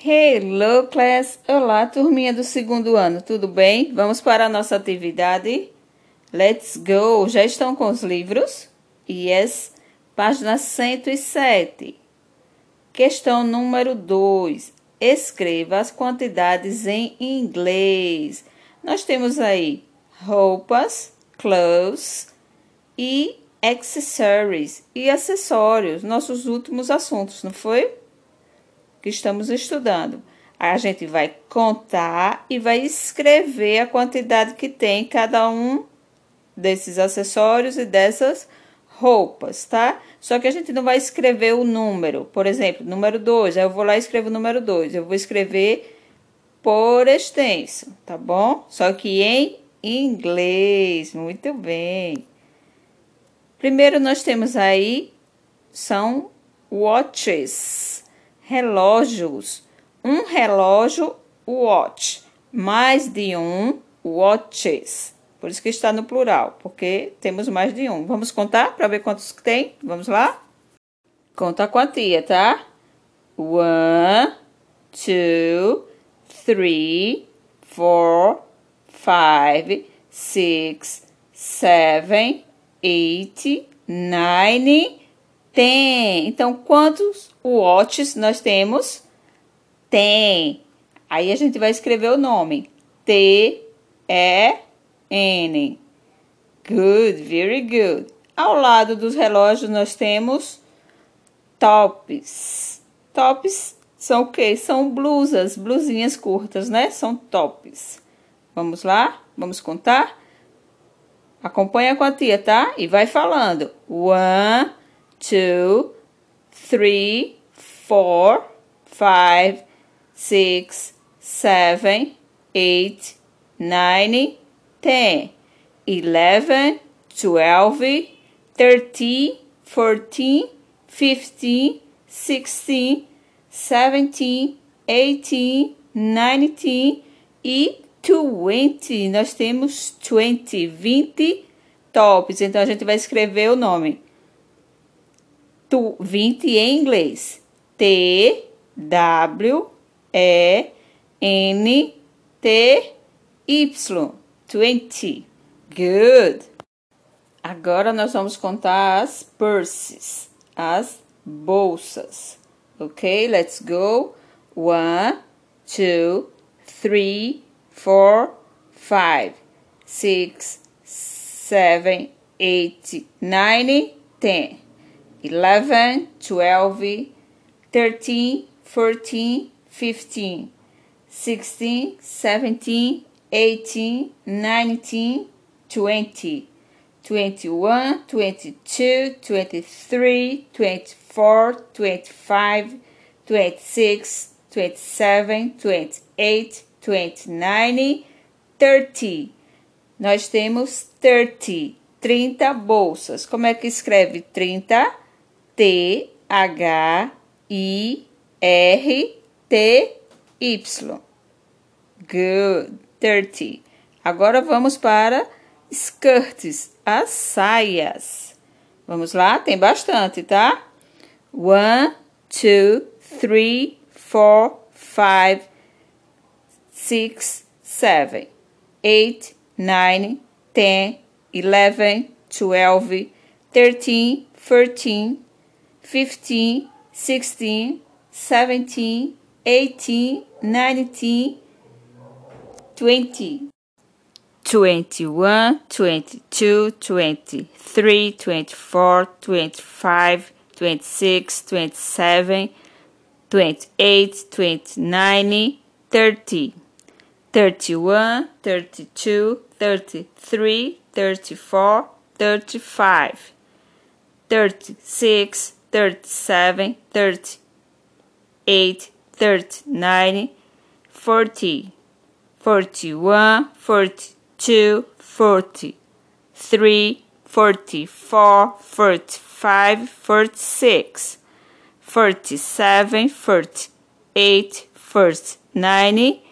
Hello, class! Olá, turminha do segundo ano, tudo bem? Vamos para a nossa atividade? Let's go! Já estão com os livros? Yes, página 107. Questão número 2. Escreva as quantidades em inglês. Nós temos aí roupas, clothes e accessories e acessórios, nossos últimos assuntos, não foi? Que estamos estudando. A gente vai contar e vai escrever a quantidade que tem cada um desses acessórios e dessas roupas, tá? Só que a gente não vai escrever o número. Por exemplo, número 2, aí eu vou lá e escrevo o número 2. Eu vou escrever por extenso, tá bom? Só que em inglês. Muito bem. Primeiro nós temos aí são watches relógios. Um relógio, watch. Mais de um, watches. Por isso que está no plural, porque temos mais de um. Vamos contar para ver quantos tem? Vamos lá? Conta a quantia, tá? One, two, three, four, five, six, seven, eight, nine, ten. Então, quantos watches nós temos? Tem. Aí a gente vai escrever o nome. T, E, N. Good, very good. Ao lado dos relógios nós temos tops. Tops são o quê? São blusas, blusinhas curtas, né? São tops. Vamos lá? Vamos contar? Acompanha com a tia, tá? E vai falando. One, two, three, four, five, six, seven, eight, nine, ten, eleven, twelve, thirteen, fourteen, fifteen, sixteen, seventeen, eighteen, nineteen e twenty. Nós temos twenty, vinte tops. Então a gente vai escrever o nome tu, 20 em inglês. T, W, E, N, T, Y. 20. Good. Agora nós vamos contar as purses, as bolsas. Ok, let's go. One, two, three, four, five, six, seven, eight, nine, ten. 11, 12, 13, 14, 15, 16, 17, 18, 19, 20, 21, 22, 23, 24, 25, 26, 27, 28, 29, 30. Nós temos 30, 30 bolsas. Como é que escreve 30? T H I R T Y. Good. Thirty. Agora vamos para skirts, as saias. Vamos lá? Tem bastante, tá? One, two, three, four, five, six, seven, eight, nine, ten, eleven, twelve, thirteen, fourteen, 15, 16, 17, 18, 19, 20. 21, 22, 23, 24, 25, 26, 27, 28, 29, 30, 31, 32, 33, 34, 35, 36, 37, 38, 39, 40, 41, 42, 43, 44, 45, 46, 47, 48, 49,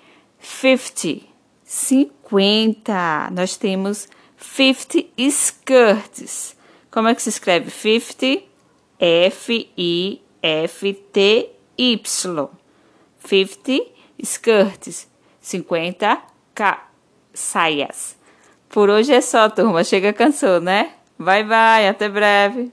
50. 50. Nós temos 50 skirts. Como é que se escreve 50? F-I-F-T-Y. 50 skirts. 50 saias. Por hoje é só, turma. Chega cansou, né? Bye, bye. Até breve.